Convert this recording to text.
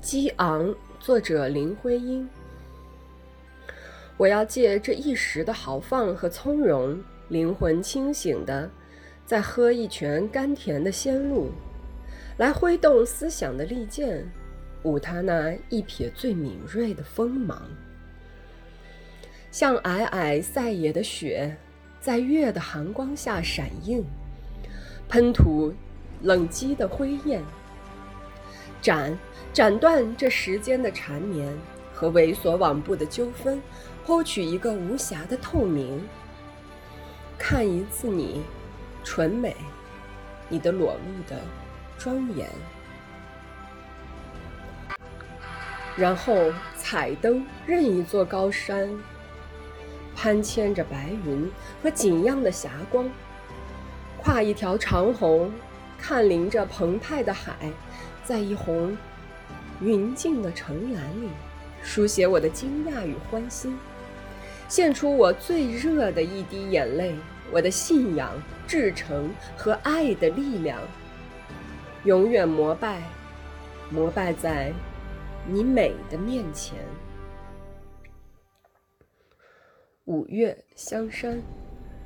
激昂，作者林徽因。我要借这一时的豪放和从容，灵魂清醒的，再喝一泉甘甜的仙露，来挥动思想的利剑，舞他那一撇最敏锐的锋芒，像皑皑塞野的雪，在月的寒光下闪映，喷吐冷激的灰焰。斩斩断这时间的缠绵和猥琐往不的纠纷，剖取一个无瑕的透明。看一次你，纯美，你的裸露的庄严。然后彩灯任一座高山，攀牵着白云和锦样的霞光，跨一条长虹，看临着澎湃的海。在一泓云静的城栏里，书写我的惊讶与欢欣，献出我最热的一滴眼泪，我的信仰、至诚和爱的力量，永远膜拜，膜拜在你美的面前。五月香山。